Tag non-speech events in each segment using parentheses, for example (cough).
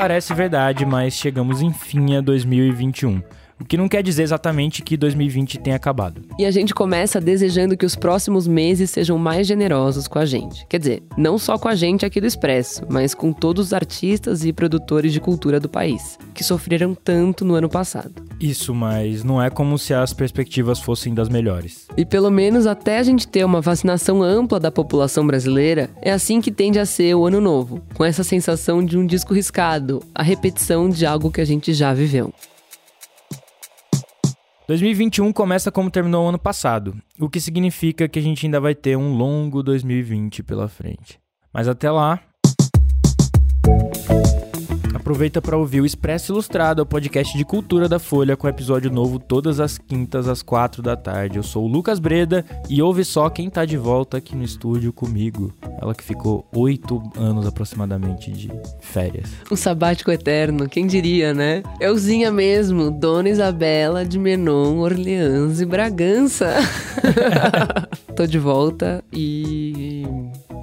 parece verdade, mas chegamos enfim a 2021. O que não quer dizer exatamente que 2020 tenha acabado. E a gente começa desejando que os próximos meses sejam mais generosos com a gente. Quer dizer, não só com a gente aqui do Expresso, mas com todos os artistas e produtores de cultura do país, que sofreram tanto no ano passado. Isso, mas não é como se as perspectivas fossem das melhores. E pelo menos até a gente ter uma vacinação ampla da população brasileira, é assim que tende a ser o ano novo, com essa sensação de um disco riscado, a repetição de algo que a gente já viveu. 2021 começa como terminou o ano passado, o que significa que a gente ainda vai ter um longo 2020 pela frente. Mas até lá, Aproveita para ouvir o Expresso Ilustrado, o podcast de cultura da Folha, com episódio novo todas as quintas às quatro da tarde. Eu sou o Lucas Breda e ouve só quem tá de volta aqui no estúdio comigo. Ela que ficou oito anos aproximadamente de férias. Um sabático eterno, quem diria, né? Euzinha mesmo, Dona Isabela de Menon, Orleans e Bragança. (laughs) (laughs) Tô de volta e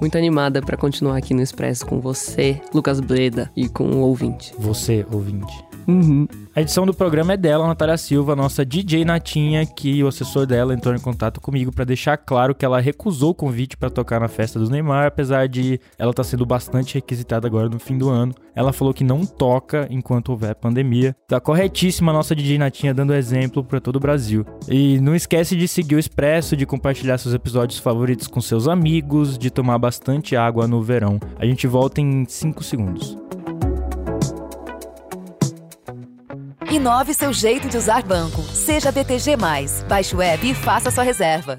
muito animada para continuar aqui no Expresso com você, Lucas Breda, e com o ouvinte. Você, ouvinte. Uhum. A edição do programa é dela, Natália Silva, nossa DJ Natinha, que o assessor dela entrou em contato comigo para deixar claro que ela recusou o convite para tocar na festa dos Neymar, apesar de ela estar tá sendo bastante requisitada agora no fim do ano. Ela falou que não toca enquanto houver pandemia. Tá corretíssima a nossa DJ Natinha dando exemplo para todo o Brasil. E não esquece de seguir o Expresso, de compartilhar seus episódios favoritos com seus amigos, de tomar bastante água no verão. A gente volta em 5 segundos. Inove seu jeito de usar banco. Seja BTG. Baixe o app e faça sua reserva.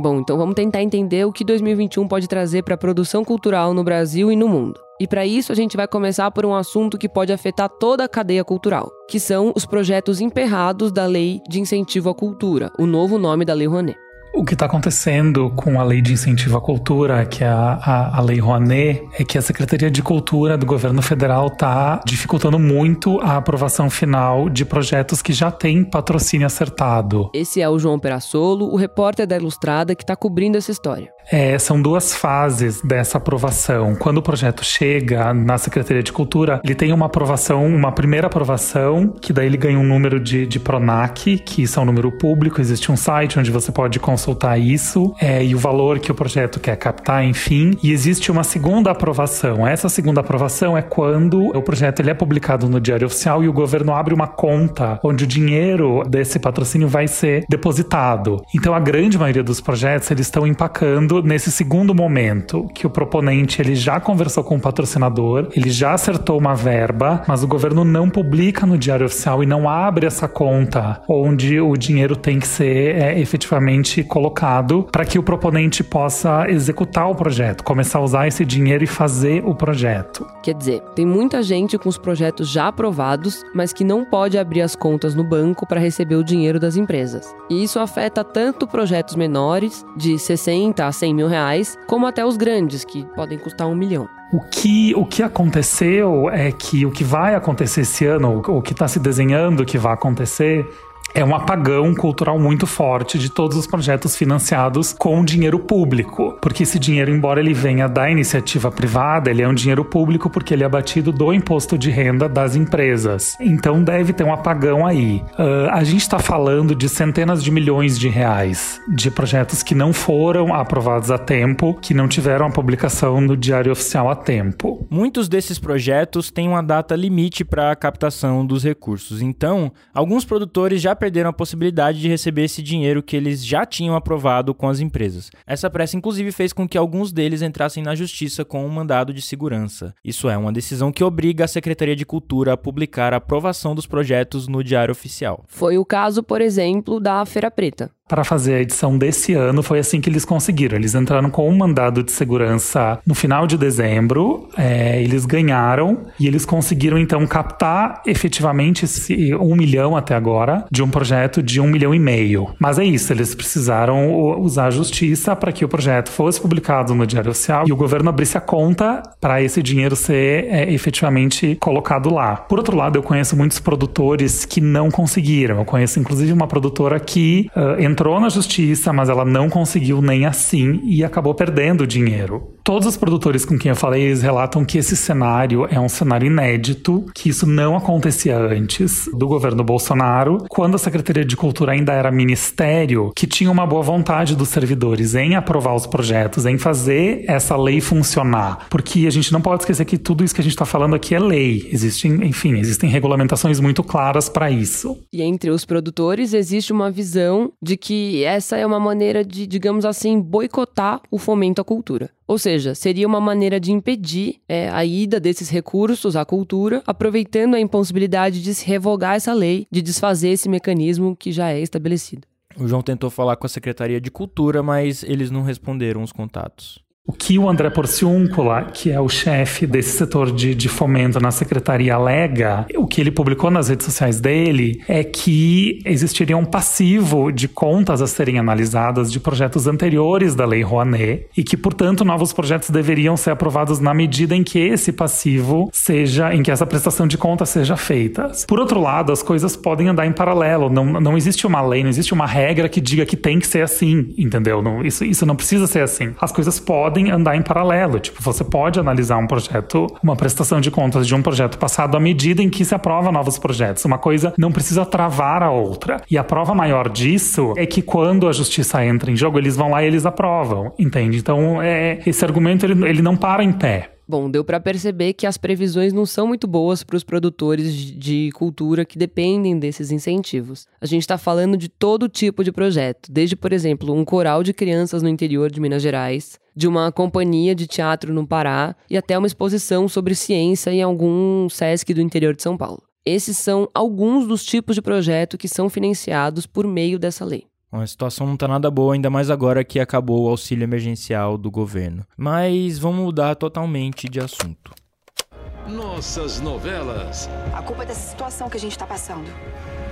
Bom, então vamos tentar entender o que 2021 pode trazer para a produção cultural no Brasil e no mundo. E para isso a gente vai começar por um assunto que pode afetar toda a cadeia cultural, que são os projetos emperrados da Lei de Incentivo à Cultura, o novo nome da Lei Rouanet. O que está acontecendo com a lei de incentivo à cultura, que é a, a, a, lei Rouanet, é que a Secretaria de Cultura do governo federal está dificultando muito a aprovação final de projetos que já têm patrocínio acertado. Esse é o João Perassolo, o repórter da Ilustrada que está cobrindo essa história. É, são duas fases dessa aprovação. Quando o projeto chega na Secretaria de Cultura, ele tem uma aprovação, uma primeira aprovação, que daí ele ganha um número de, de PRONAC, que isso é um número público, existe um site onde você pode consultar isso, é, e o valor que o projeto quer captar, enfim. E existe uma segunda aprovação. Essa segunda aprovação é quando o projeto ele é publicado no Diário Oficial e o governo abre uma conta onde o dinheiro desse patrocínio vai ser depositado. Então a grande maioria dos projetos eles estão empacando nesse segundo momento que o proponente ele já conversou com o patrocinador, ele já acertou uma verba, mas o governo não publica no Diário Oficial e não abre essa conta onde o dinheiro tem que ser é, efetivamente colocado para que o proponente possa executar o projeto, começar a usar esse dinheiro e fazer o projeto. Quer dizer, tem muita gente com os projetos já aprovados, mas que não pode abrir as contas no banco para receber o dinheiro das empresas. E isso afeta tanto projetos menores, de 60 a 100 100 mil reais, como até os grandes, que podem custar um milhão. O que, o que aconteceu é que o que vai acontecer esse ano, o que está se desenhando que vai acontecer, é um apagão cultural muito forte de todos os projetos financiados com dinheiro público. Porque esse dinheiro, embora ele venha da iniciativa privada, ele é um dinheiro público porque ele é abatido do imposto de renda das empresas. Então deve ter um apagão aí. Uh, a gente está falando de centenas de milhões de reais de projetos que não foram aprovados a tempo, que não tiveram a publicação no Diário Oficial a tempo. Muitos desses projetos têm uma data limite para a captação dos recursos. Então, alguns produtores já perderam a possibilidade de receber esse dinheiro que eles já tinham aprovado com as empresas. Essa pressa, inclusive, fez com que alguns deles entrassem na justiça com um mandado de segurança. Isso é uma decisão que obriga a Secretaria de Cultura a publicar a aprovação dos projetos no Diário Oficial. Foi o caso, por exemplo, da Feira Preta para fazer a edição desse ano, foi assim que eles conseguiram. Eles entraram com um mandado de segurança no final de dezembro, é, eles ganharam e eles conseguiram então captar efetivamente esse um milhão até agora de um projeto de um milhão e meio. Mas é isso, eles precisaram usar a justiça para que o projeto fosse publicado no Diário Oficial e o governo abrisse a conta para esse dinheiro ser é, efetivamente colocado lá. Por outro lado, eu conheço muitos produtores que não conseguiram. Eu conheço inclusive uma produtora que uh, entrou na justiça, mas ela não conseguiu nem assim e acabou perdendo o dinheiro Todos os produtores com quem eu falei, eles relatam que esse cenário é um cenário inédito, que isso não acontecia antes do governo Bolsonaro, quando a Secretaria de Cultura ainda era ministério, que tinha uma boa vontade dos servidores em aprovar os projetos, em fazer essa lei funcionar. Porque a gente não pode esquecer que tudo isso que a gente está falando aqui é lei. Existem, enfim, existem regulamentações muito claras para isso. E entre os produtores existe uma visão de que essa é uma maneira de, digamos assim, boicotar o fomento à cultura. Ou seja, seria uma maneira de impedir é, a ida desses recursos à cultura, aproveitando a impossibilidade de se revogar essa lei, de desfazer esse mecanismo que já é estabelecido. O João tentou falar com a Secretaria de Cultura, mas eles não responderam os contatos. O que o André Porciúncula, que é o chefe desse setor de, de fomento na secretaria, alega, o que ele publicou nas redes sociais dele, é que existiria um passivo de contas a serem analisadas de projetos anteriores da Lei Rouanet e que, portanto, novos projetos deveriam ser aprovados na medida em que esse passivo seja, em que essa prestação de contas seja feita. Por outro lado, as coisas podem andar em paralelo. Não, não existe uma lei, não existe uma regra que diga que tem que ser assim, entendeu? Não, isso, isso não precisa ser assim. As coisas podem podem andar em paralelo. Tipo, você pode analisar um projeto, uma prestação de contas de um projeto passado à medida em que se aprova novos projetos. Uma coisa não precisa travar a outra. E a prova maior disso é que quando a justiça entra em jogo, eles vão lá e eles aprovam, entende? Então, é, esse argumento ele, ele não para em pé. Bom, deu para perceber que as previsões não são muito boas para os produtores de cultura que dependem desses incentivos. A gente está falando de todo tipo de projeto, desde, por exemplo, um coral de crianças no interior de Minas Gerais, de uma companhia de teatro no Pará e até uma exposição sobre ciência em algum SESC do interior de São Paulo. Esses são alguns dos tipos de projeto que são financiados por meio dessa lei. A situação não tá nada boa, ainda mais agora que acabou o auxílio emergencial do governo. Mas vamos mudar totalmente de assunto. Nossas novelas. A culpa é dessa situação que a gente tá passando.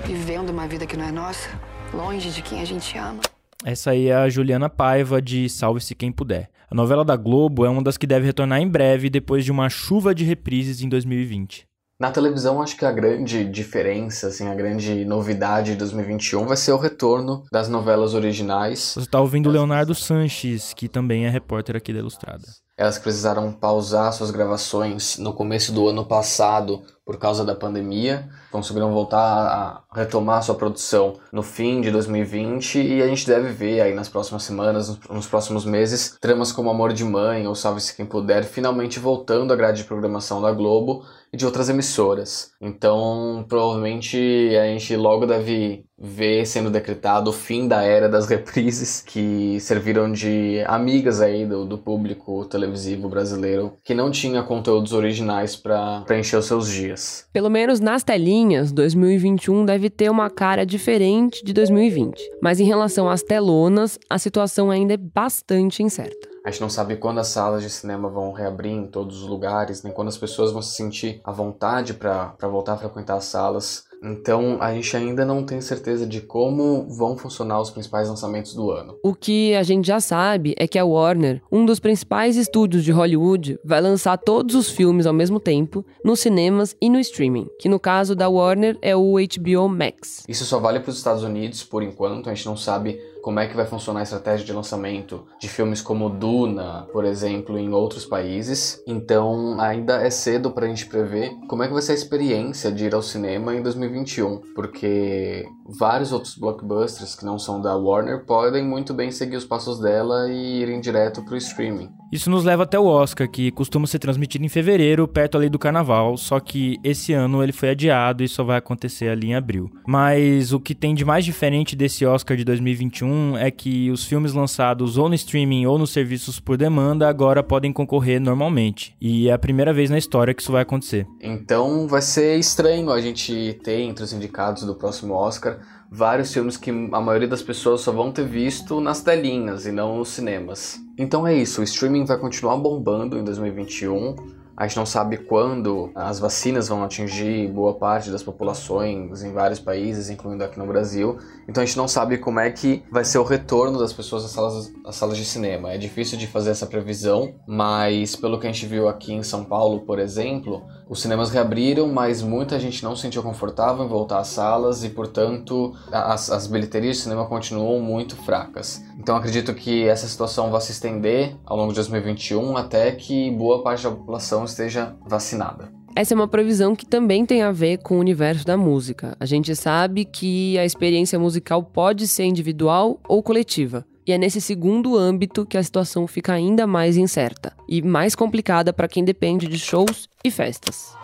Vivendo uma vida que não é nossa, longe de quem a gente ama. Essa aí é a Juliana Paiva de Salve-se Quem Puder. A novela da Globo é uma das que deve retornar em breve depois de uma chuva de reprises em 2020. Na televisão, acho que a grande diferença, assim, a grande novidade de 2021 vai ser o retorno das novelas originais. Você está ouvindo o Leonardo Sanches, que também é repórter aqui da Ilustrada. Elas precisaram pausar suas gravações no começo do ano passado por causa da pandemia, conseguiram voltar a retomar sua produção no fim de 2020 e a gente deve ver aí nas próximas semanas, nos próximos meses, tramas como Amor de Mãe ou Salve-se Quem Puder finalmente voltando à grade de programação da Globo e de outras emissoras. Então, provavelmente a gente logo deve ver sendo decretado o fim da era das reprises que serviram de amigas aí do, do público televisivo brasileiro que não tinha conteúdos originais para preencher os seus dias. Pelo menos nas telinhas, 2021 deve ter uma cara diferente de 2020. Mas em relação às telonas, a situação ainda é bastante incerta. A gente não sabe quando as salas de cinema vão reabrir em todos os lugares, nem quando as pessoas vão se sentir à vontade para voltar a frequentar as salas. Então a gente ainda não tem certeza de como vão funcionar os principais lançamentos do ano. O que a gente já sabe é que a Warner, um dos principais estúdios de Hollywood, vai lançar todos os filmes ao mesmo tempo nos cinemas e no streaming, que no caso da Warner é o HBO Max. Isso só vale para os Estados Unidos por enquanto, a gente não sabe como é que vai funcionar a estratégia de lançamento de filmes como Duna, por exemplo, em outros países. Então, ainda é cedo para a gente prever como é que vai ser a experiência de ir ao cinema em 2021, porque vários outros blockbusters que não são da Warner podem muito bem seguir os passos dela e irem direto para o streaming. Isso nos leva até o Oscar, que costuma ser transmitido em fevereiro, perto ali do carnaval, só que esse ano ele foi adiado e só vai acontecer ali em abril. Mas o que tem de mais diferente desse Oscar de 2021 é que os filmes lançados ou no streaming ou nos serviços por demanda agora podem concorrer normalmente. E é a primeira vez na história que isso vai acontecer. Então vai ser estranho a gente ter entre os indicados do próximo Oscar vários filmes que a maioria das pessoas só vão ter visto nas telinhas e não nos cinemas. Então é isso, o streaming vai continuar bombando em 2021. A gente não sabe quando as vacinas vão atingir boa parte das populações em vários países, incluindo aqui no Brasil. Então a gente não sabe como é que vai ser o retorno das pessoas às salas, às salas de cinema. É difícil de fazer essa previsão, mas pelo que a gente viu aqui em São Paulo, por exemplo, os cinemas reabriram, mas muita gente não se sentiu confortável em voltar às salas e, portanto, as, as bilheterias de cinema continuam muito fracas. Então acredito que essa situação vai se estender ao longo de 2021 até que boa parte da população esteja vacinada. Essa é uma previsão que também tem a ver com o universo da música. A gente sabe que a experiência musical pode ser individual ou coletiva. E é nesse segundo âmbito que a situação fica ainda mais incerta e mais complicada para quem depende de shows e festas.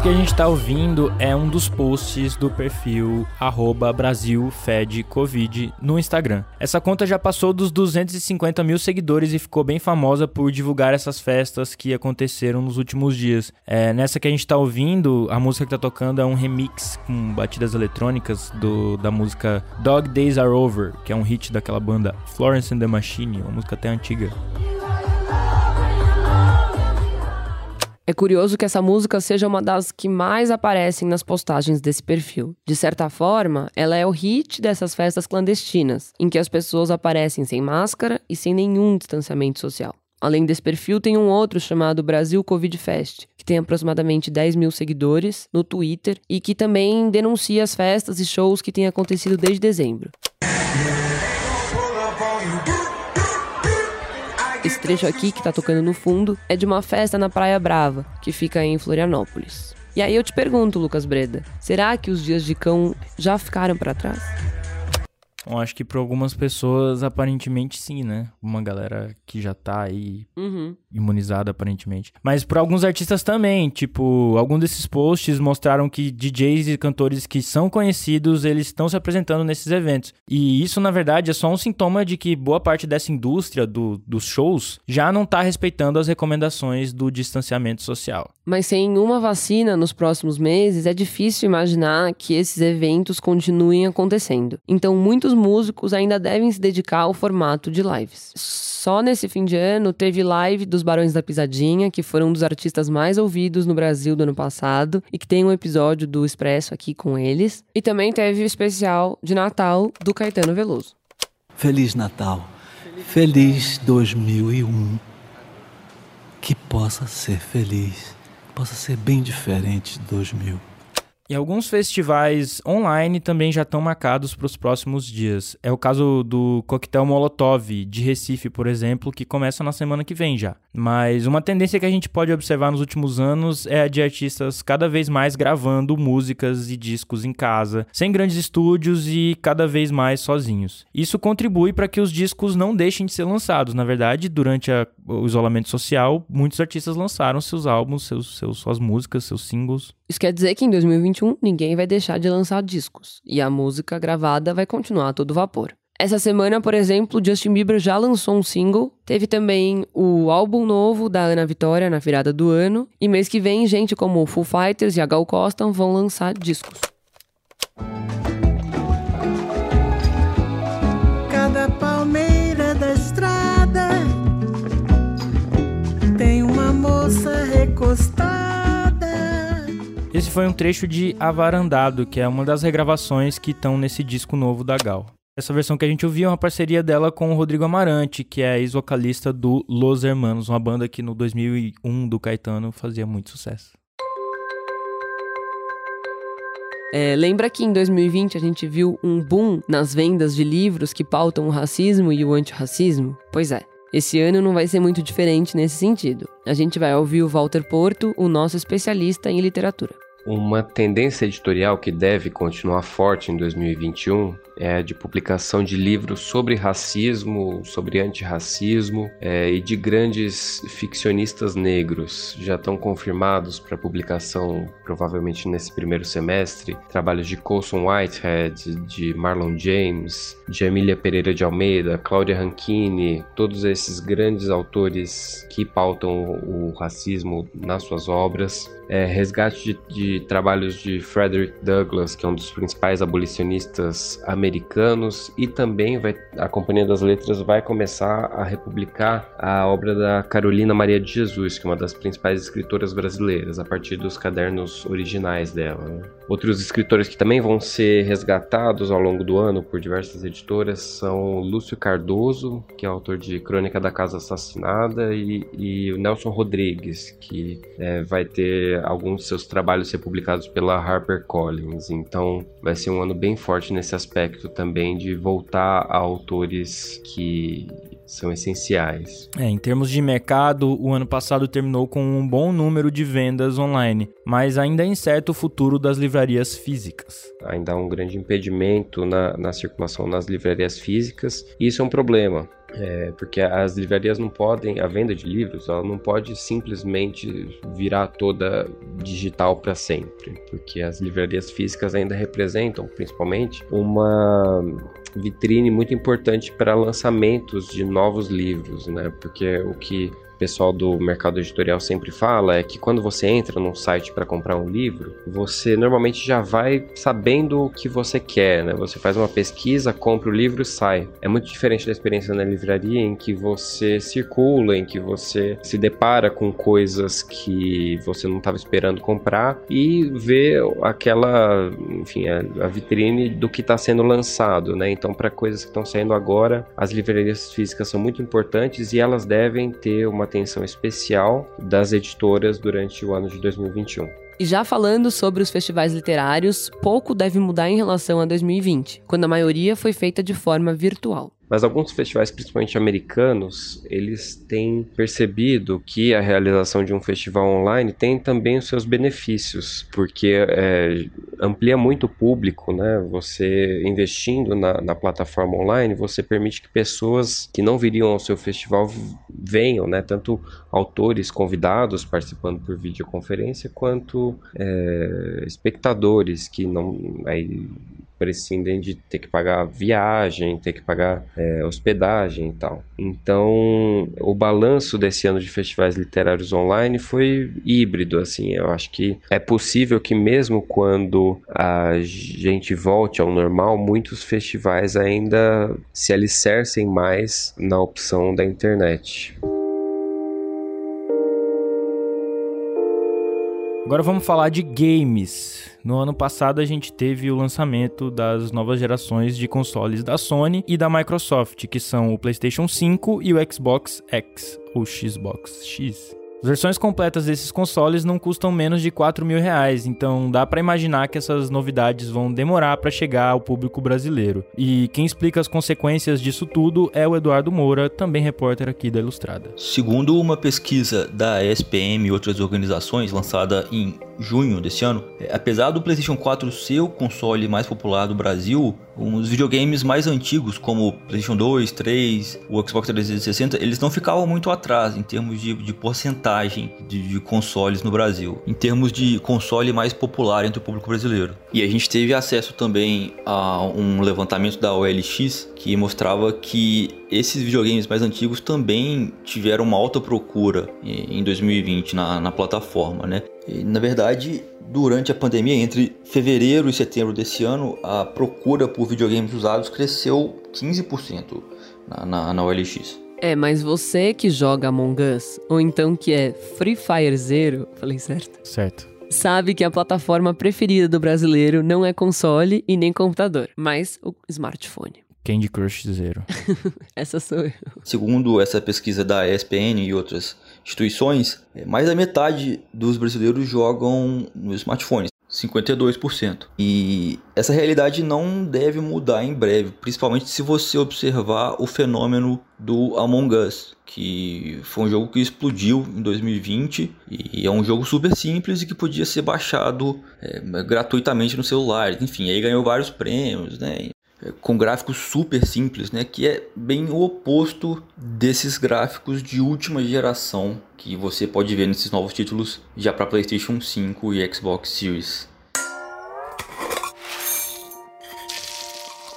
Isso que a gente tá ouvindo é um dos posts do perfil BrasilFedCovid no Instagram. Essa conta já passou dos 250 mil seguidores e ficou bem famosa por divulgar essas festas que aconteceram nos últimos dias. É, nessa que a gente tá ouvindo, a música que tá tocando é um remix com batidas eletrônicas do, da música Dog Days Are Over, que é um hit daquela banda Florence and the Machine, uma música até antiga. É curioso que essa música seja uma das que mais aparecem nas postagens desse perfil. De certa forma, ela é o hit dessas festas clandestinas, em que as pessoas aparecem sem máscara e sem nenhum distanciamento social. Além desse perfil, tem um outro chamado Brasil Covid Fest, que tem aproximadamente 10 mil seguidores no Twitter e que também denuncia as festas e shows que têm acontecido desde dezembro. Esse trecho aqui que tá tocando no fundo é de uma festa na Praia Brava, que fica em Florianópolis. E aí eu te pergunto, Lucas Breda, será que os dias de cão já ficaram para trás? Eu acho que para algumas pessoas, aparentemente sim, né? Uma galera que já tá aí Uhum. imunizada, aparentemente. Mas para alguns artistas também, tipo, alguns desses posts mostraram que DJs e cantores que são conhecidos, eles estão se apresentando nesses eventos. E isso, na verdade, é só um sintoma de que boa parte dessa indústria do, dos shows já não tá respeitando as recomendações do distanciamento social. Mas sem uma vacina nos próximos meses, é difícil imaginar que esses eventos continuem acontecendo. Então, muitos músicos ainda devem se dedicar ao formato de lives. Só nesse fim de ano teve live dos Barões da Pisadinha, que foram um dos artistas mais ouvidos no Brasil do ano passado e que tem um episódio do Expresso aqui com eles. E também teve o especial de Natal do Caetano Veloso. Feliz Natal. Feliz 2001. Que possa ser feliz. Possa ser bem diferente de 2000. E alguns festivais online também já estão marcados para os próximos dias. É o caso do Coquetel Molotov de Recife, por exemplo, que começa na semana que vem já. Mas uma tendência que a gente pode observar nos últimos anos é a de artistas cada vez mais gravando músicas e discos em casa, sem grandes estúdios e cada vez mais sozinhos. Isso contribui para que os discos não deixem de ser lançados. Na verdade, durante a, o isolamento social, muitos artistas lançaram seus álbuns, seus, seus, suas músicas, seus singles. Isso quer dizer que em 2021 ninguém vai deixar de lançar discos e a música gravada vai continuar a todo vapor. Essa semana, por exemplo, Justin Bieber já lançou um single. Teve também o álbum novo da Ana Vitória na virada do ano. E mês que vem, gente como Full Fighters e a Gal Costa vão lançar discos. Esse foi um trecho de Avarandado, que é uma das regravações que estão nesse disco novo da Gal. Essa versão que a gente ouviu é uma parceria dela com o Rodrigo Amarante, que é ex-vocalista do Los Hermanos, uma banda que no 2001 do Caetano fazia muito sucesso. É, lembra que em 2020 a gente viu um boom nas vendas de livros que pautam o racismo e o antirracismo? Pois é. Esse ano não vai ser muito diferente nesse sentido. A gente vai ouvir o Walter Porto, o nosso especialista em literatura. Uma tendência editorial que deve continuar forte em 2021 é a de publicação de livros sobre racismo, sobre antirracismo é, e de grandes ficcionistas negros. Já estão confirmados para publicação, provavelmente nesse primeiro semestre, trabalhos de Colson Whitehead, de Marlon James, de Emília Pereira de Almeida, Cláudia Rankine, todos esses grandes autores que pautam o racismo nas suas obras. É, resgate de, de trabalhos de Frederick Douglass, que é um dos principais abolicionistas americanos, e também vai, a Companhia das Letras vai começar a republicar a obra da Carolina Maria de Jesus, que é uma das principais escritoras brasileiras, a partir dos cadernos originais dela. Né? Outros escritores que também vão ser resgatados ao longo do ano por diversas editoras são Lúcio Cardoso, que é autor de Crônica da Casa Assassinada, e, e Nelson Rodrigues, que é, vai ter alguns de seus trabalhos ser publicados pela HarperCollins. Então vai ser um ano bem forte nesse aspecto também de voltar a autores que são essenciais. É, em termos de mercado, o ano passado terminou com um bom número de vendas online, mas ainda é incerto o futuro das livrarias físicas. Ainda há um grande impedimento na, na circulação nas livrarias físicas, e isso é um problema. É, porque as livrarias não podem, a venda de livros, ela não pode simplesmente virar toda digital para sempre, porque as livrarias físicas ainda representam, principalmente, uma vitrine muito importante para lançamentos de novos livros, né? Porque o que pessoal do mercado editorial sempre fala é que quando você entra num site para comprar um livro, você normalmente já vai sabendo o que você quer, né? Você faz uma pesquisa, compra o livro e sai. É muito diferente da experiência na livraria em que você circula, em que você se depara com coisas que você não estava esperando comprar e vê aquela, enfim, a, vitrine do que está sendo lançado, né? Então, para coisas que estão saindo agora, as livrarias físicas são muito importantes e elas devem ter uma atenção especial das editoras durante o ano de 2021. E já falando sobre os festivais literários, pouco deve mudar em relação a 2020, quando a maioria foi feita de forma virtual. Mas alguns festivais, principalmente americanos, eles têm percebido que a realização de um festival online tem também os seus benefícios, porque é, amplia muito o público, né? Você investindo na, na, plataforma online, você permite que pessoas que não viriam ao seu festival venham, né? Tanto autores convidados participando por videoconferência, quanto é, espectadores que não aí, prescindem de ter que pagar viagem, ter que pagar é, hospedagem e tal. Então, o balanço desse ano de festivais literários online foi híbrido, assim. Eu acho que é possível que mesmo quando a gente volte ao normal, muitos festivais ainda se alicercem mais na opção da internet. Agora vamos falar de games. No ano passado a gente teve o lançamento das novas gerações de consoles da Sony e da Microsoft, que são o PlayStation 5 e o Xbox X, ou Xbox X. As versões completas desses consoles não custam menos de 4 mil reais, então dá para imaginar que essas novidades vão demorar para chegar ao público brasileiro. E quem explica as consequências disso tudo é o Eduardo Moura, também repórter aqui da Ilustrada. Segundo uma pesquisa da ESPM e outras organizações lançada em junho desse ano, é, apesar do PlayStation 4 ser o console mais popular do Brasil, os videogames mais antigos, como o PlayStation 2, 3, o Xbox 360, eles não ficavam muito atrás em termos de, de porcentagem de, de, consoles no Brasil, em termos de console mais popular entre o público brasileiro. E a gente teve acesso também a um levantamento da OLX que mostrava que esses videogames mais antigos também tiveram uma alta procura em 2020 na, na plataforma, né? E, na verdade, durante a pandemia, entre fevereiro e setembro desse ano, a procura por videogames usados cresceu 15% na, na, na OLX. É, mas você que joga Among Us, ou então que é Free Fire Zero, falei certo? Certo. Sabe que a plataforma preferida do brasileiro não é console e nem computador, mas o smartphone. Candy Crush Zero. (laughs) essa sou eu. Segundo essa pesquisa da ESPN e outras instituições, é, mais da metade dos brasileiros jogam no smartphone. 52%. E essa realidade não deve mudar em breve, principalmente se você observar o fenômeno do Among Us, que foi um jogo que explodiu em 2020 e é um jogo super simples e que podia ser baixado é, gratuitamente no celular. Enfim, aí ganhou vários prêmios, né? Com gráficos super simples, né, que é bem o oposto desses gráficos de última geração que você pode ver nesses novos títulos já para PlayStation 5 e Xbox Series.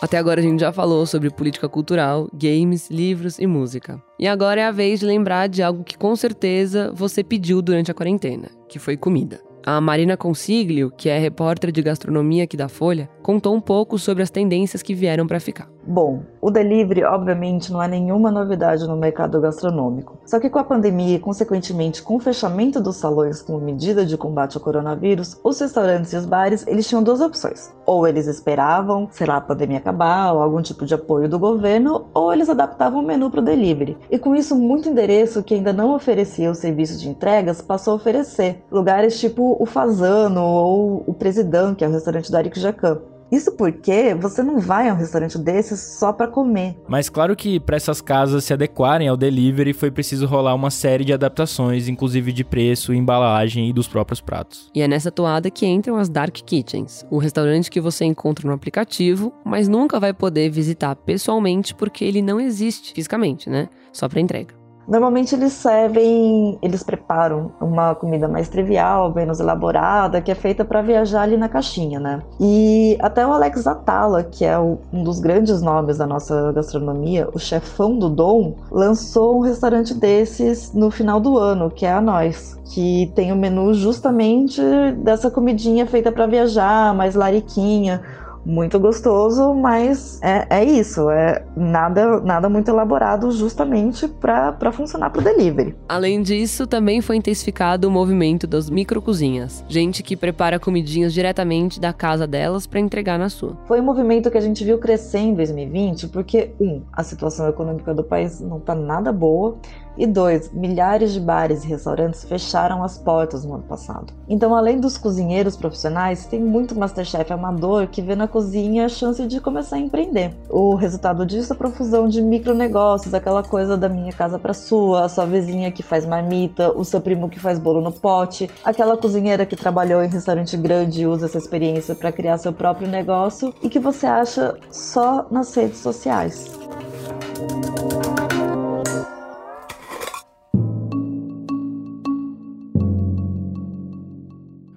Até agora a gente já falou sobre política cultural, games, livros e música. E agora é a vez de lembrar de algo que com certeza você pediu durante a quarentena, que foi comida. A Marina Consiglio, que é repórter de gastronomia aqui da Folha, contou um pouco sobre as tendências que vieram para ficar. Bom, o delivery, obviamente, não é nenhuma novidade no mercado gastronômico. Só que com a pandemia e, consequentemente, com o fechamento dos salões como medida de combate ao coronavírus, os restaurantes e os bares, eles tinham duas opções. Ou eles esperavam, sei lá, a pandemia acabar, ou algum tipo de apoio do governo, ou eles adaptavam o menu para o delivery. E com isso, muito endereço que ainda não oferecia o serviço de entregas passou a oferecer. Lugares tipo o Fazano ou o Presidão, que é o restaurante do Arico Jacan. Isso porque você não vai a um restaurante desses só para comer. Mas claro que para essas casas se adequarem ao delivery foi preciso rolar uma série de adaptações, inclusive de preço, embalagem e dos próprios pratos. E é nessa toada que entram as Dark Kitchens, o restaurante que você encontra no aplicativo, mas nunca vai poder visitar pessoalmente porque ele não existe fisicamente, né? Só para entrega. Normalmente eles servem, eles preparam uma comida mais trivial, menos elaborada, que é feita para viajar ali na caixinha, né? E até o Alex Atala, que é um dos grandes nomes da nossa gastronomia, o chefão do Dom, lançou um restaurante desses no final do ano, que é a Nós, que tem o menu justamente dessa comidinha feita para viajar, mais lariquinha, muito gostoso, mas é, é isso, é nada, nada muito elaborado justamente para funcionar para o delivery. Além disso, também foi intensificado o movimento das microcozinhas, gente que prepara comidinhas diretamente da casa delas para entregar na sua. Foi um movimento que a gente viu crescer em 2020, porque um, a situação econômica do país não está nada boa, e dois, milhares de bares e restaurantes fecharam as portas no ano passado. Então, além dos cozinheiros profissionais, tem muito Masterchef amador que vê na cozinha a chance de começar a empreender. O resultado disso é a profusão de micronegócios, aquela coisa da minha casa para sua, a sua vizinha que faz marmita, o seu primo que faz bolo no pote, aquela cozinheira que trabalhou em restaurante grande e usa essa experiência para criar seu próprio negócio e que você acha só nas redes sociais.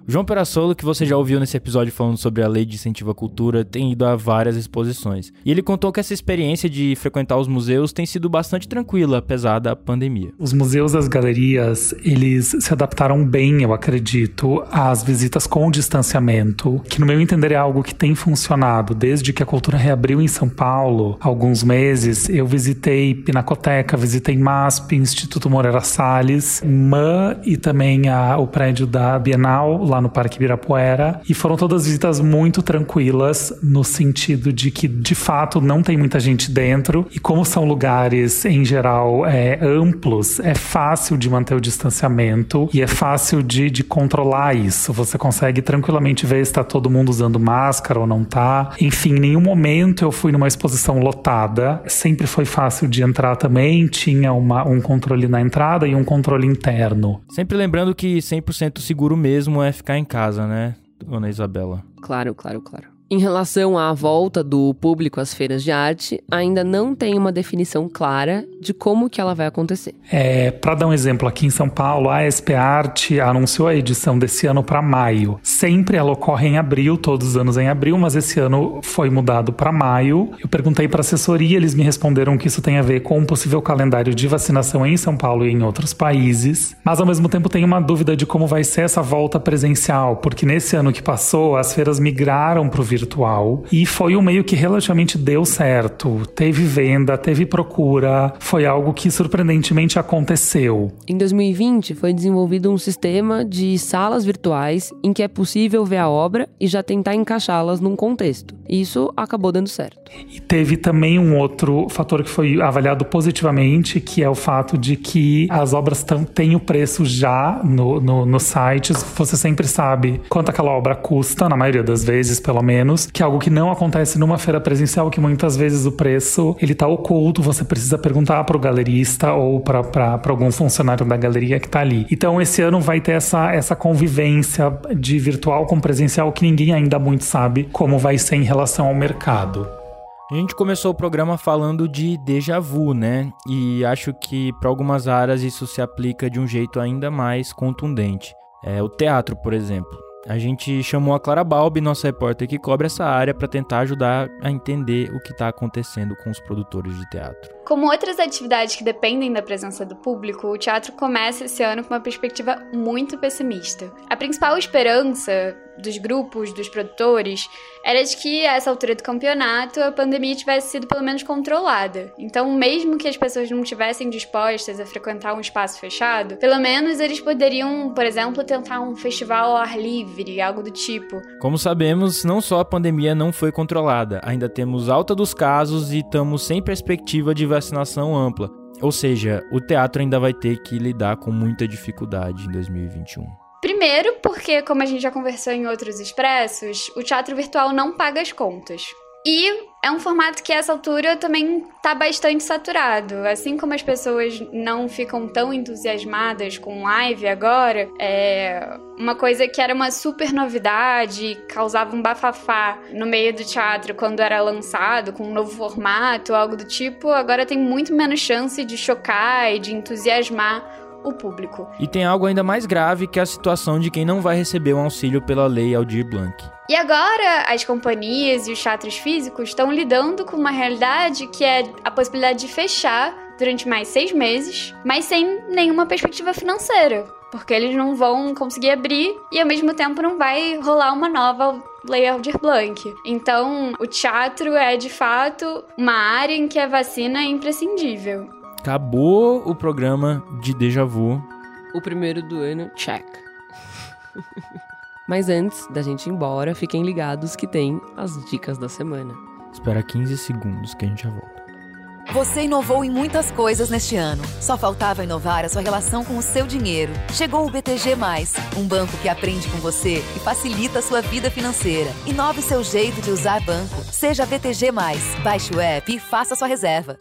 João Perassolo, que você já ouviu nesse episódio falando sobre a lei de incentivo à cultura, tem ido a várias exposições. E ele contou que essa experiência de frequentar os museus tem sido bastante tranquila, apesar da pandemia. Os museus as galerias, eles se adaptaram bem, eu acredito, às visitas com distanciamento, que no meu entender é algo que tem funcionado. Desde que a cultura reabriu em São Paulo, há alguns meses, eu visitei Pinacoteca, visitei MASP, Instituto Moreira Salles, MAN e também a, o prédio da Bienal, lá lá no Parque Ibirapuera e foram todas visitas muito tranquilas no sentido de que de fato não tem muita gente dentro e como são lugares em geral é, amplos é fácil de manter o distanciamento e é fácil de, de controlar isso. Você consegue tranquilamente ver se está todo mundo usando máscara ou não tá. Enfim em nenhum momento eu fui numa exposição lotada. Sempre foi fácil de entrar também tinha uma, um controle na entrada e um controle interno. Sempre lembrando que 100% seguro mesmo é ficar em casa, né, dona Isabela? Claro, claro, claro. Em relação à volta do público às feiras de arte, ainda não tem uma definição clara de como que ela vai acontecer. É, para dar um exemplo, aqui em São Paulo, a SP Arte anunciou a edição desse ano para maio. Sempre ela ocorre em abril, todos os anos em abril, mas esse ano foi mudado para maio. Eu perguntei para a assessoria, eles me responderam que isso tem a ver com um possível calendário de vacinação em São Paulo e em outros países. Mas ao mesmo tempo tem uma dúvida de como vai ser essa volta presencial, porque nesse ano que passou, as feiras migraram para o virtual e foi um meio que relativamente deu certo. Teve venda, teve procura, foi algo que surpreendentemente aconteceu. Em 2020 foi desenvolvido um sistema de salas virtuais em que é possível ver a obra e já tentar encaixá-las num contexto. Isso acabou dando certo. E teve também um outro fator que foi avaliado positivamente, que é o fato de que as obras têm o preço já no, no, no sites. Você sempre sabe quanto aquela obra custa, na maioria das vezes, pelo menos, que é algo que não acontece numa feira presencial, que muitas vezes o preço ele tá oculto, você precisa perguntar para o galerista ou para algum funcionário da galeria que está ali. Então esse ano vai ter essa, essa convivência de virtual com presencial que ninguém ainda muito sabe como vai ser em relação ao mercado. A gente começou o programa falando de déjà vu, né? E acho que para algumas áreas isso se aplica de um jeito ainda mais contundente. É, o teatro, por exemplo. A gente chamou a Clara Balbi, nossa repórter que cobre essa área, para tentar ajudar a entender o que está acontecendo com os produtores de teatro. Como outras atividades que dependem da presença do público, o teatro começa esse ano com uma perspectiva muito pessimista. A principal esperança dos grupos, dos produtores, era de que a essa altura do campeonato a pandemia tivesse sido pelo menos controlada. Então, mesmo que as pessoas não estivessem dispostas a frequentar um espaço fechado, pelo menos eles poderiam, por exemplo, tentar um festival ao ar livre, algo do tipo. Como sabemos, não só a pandemia não foi controlada, ainda temos alta dos casos e estamos sem perspectiva de vacinação ampla. Ou seja, o teatro ainda vai ter que lidar com muita dificuldade em 2021. Primeiro, porque, como a gente já conversou em outros expressos, o teatro virtual não paga as contas. E é um formato que, a essa altura, também está bastante saturado. Assim como as pessoas não ficam tão entusiasmadas com live agora, é uma coisa que era uma super novidade, causava um bafafá no meio do teatro quando era lançado, com um novo formato, algo do tipo, agora tem muito menos chance de chocar e de entusiasmar o público. E tem algo ainda mais grave que a situação de quem não vai receber o um auxílio pela lei Aldir Blanc. E agora as companhias e os teatros físicos estão lidando com uma realidade que é a possibilidade de fechar durante mais seis meses, mas sem nenhuma perspectiva financeira. Porque eles não vão conseguir abrir e ao mesmo tempo não vai rolar uma nova Lei Aldir Blanc. Então, o teatro é de fato uma área em que a vacina é imprescindível. Acabou o programa de Deja Vu. O primeiro do ano, check. Mas antes da gente ir embora, fiquem ligados que tem as dicas da semana. Espera 15 segundos que a gente já volta. Você inovou em muitas coisas neste ano. Só faltava inovar a sua relação com o seu dinheiro. Chegou o BTG, um banco que aprende com você e facilita a sua vida financeira. Inove seu jeito de usar banco. Seja BTG. Baixe o app e faça sua reserva.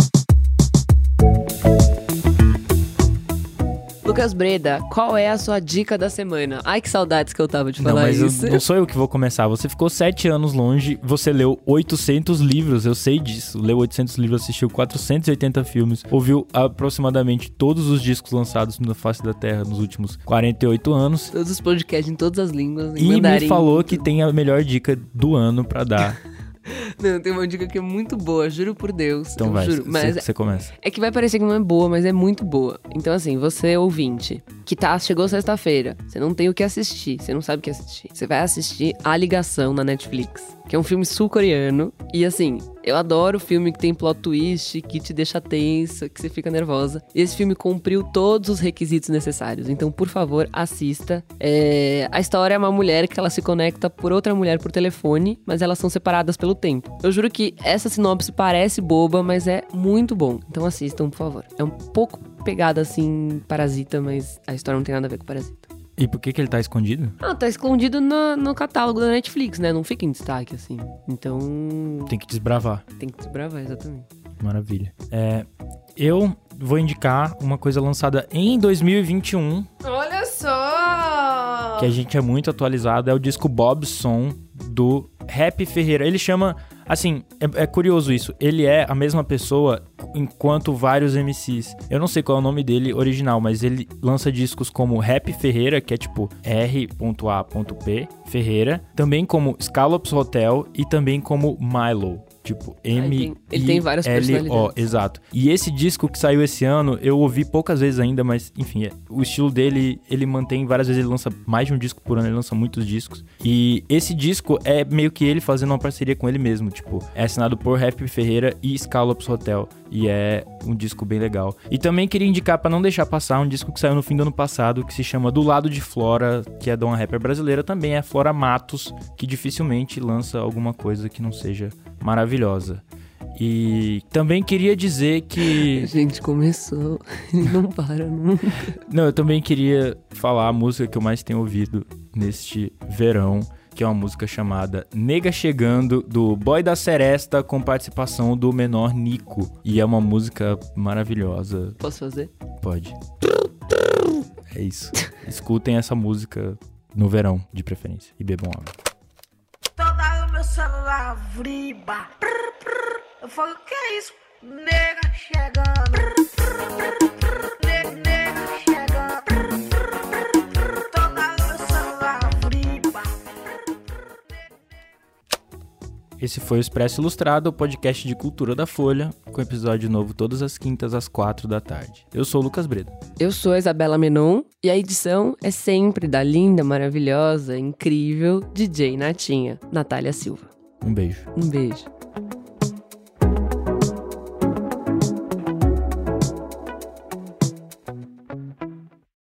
Lucas Breda, qual é a sua dica da semana? Ai, que saudades que eu tava de falar não, mas isso. Eu, não sou eu que vou começar. Você ficou sete anos longe, você leu 800 livros, eu sei disso. Leu 800 livros, assistiu 480 filmes, ouviu aproximadamente todos os discos lançados na face da Terra nos últimos 48 anos. Todos os podcasts em todas as línguas. E mandarim. me falou que tem a melhor dica do ano para dar. (laughs) Não, tem uma dica que é muito boa, juro por Deus. Então vai, juro, mas você começa. É que vai parecer que não é boa, mas é muito boa. Então assim, você ouvinte, que tá, chegou sexta-feira, você não tem o que assistir, você não sabe o que assistir. Você vai assistir A Ligação na Netflix, que é um filme sul-coreano. E assim, eu adoro filme que tem plot twist, que te deixa tensa, que você fica nervosa. Esse filme cumpriu todos os requisitos necessários. Então, por favor, assista. É... A história é uma mulher que ela se conecta por outra mulher por telefone, mas elas são separadas pelo tempo. Eu juro que essa sinopse parece boba, mas é muito bom. Então assistam, por favor. É um pouco pegada assim, parasita, mas a história não tem nada a ver com parasita. E por que, que ele tá escondido? Ah, tá escondido no, no catálogo da Netflix, né? Não fica em destaque, assim. Então. Tem que desbravar. Tem que desbravar, exatamente. Maravilha. É, eu vou indicar uma coisa lançada em 2021. Olha só! Que a gente é muito atualizado. É o disco Bobson do Rap Ferreira. Ele chama Assim, é, é, curioso isso. Ele é a mesma pessoa enquanto vários MCs. Eu não sei qual é o nome dele original, mas ele lança discos como Rap Ferreira, que é tipo R.A.P. Ferreira, também como Scallops Hotel e também como Milo. Tipo, M. Ele tem, ele tem várias L-O, exato. E esse disco que saiu esse ano, eu ouvi poucas vezes ainda, mas enfim, é, o estilo dele, ele mantém várias vezes, ele lança mais de um disco por ano, ele lança muitos discos. E esse disco é meio que ele fazendo uma parceria com ele mesmo, tipo, é assinado por Rap Ferreira e Scallops Hotel. E é um disco bem legal. E também queria indicar para não deixar passar um disco que saiu no fim do ano passado, que se chama Do Lado de Flora, que é de uma rapper brasileira também, é Flora Matos, que dificilmente lança alguma coisa que não seja maravilhosa. E também queria dizer que. (laughs) A gente começou, (laughs) ele não para nunca. Não, eu também queria falar a música que eu mais tenho ouvido neste verão, que é uma música chamada Nega Chegando, do Boy da Seresta, com participação do menor Nico. E é uma música maravilhosa. Posso fazer? Pode. É isso. (laughs) Escutem essa música no verão, de preferência, e bebam água. Toda o meu celular vriba. Eu falo, que é isso? Nega chegando. Esse foi o Expresso Ilustrado, o podcast de cultura da Folha, com episódio novo todas as quintas às quatro da tarde. Eu sou o Lucas Breda. Eu sou a Isabela Menon e a edição é sempre da linda, maravilhosa, incrível DJ Natinha, Natália Silva. Um beijo. Um beijo.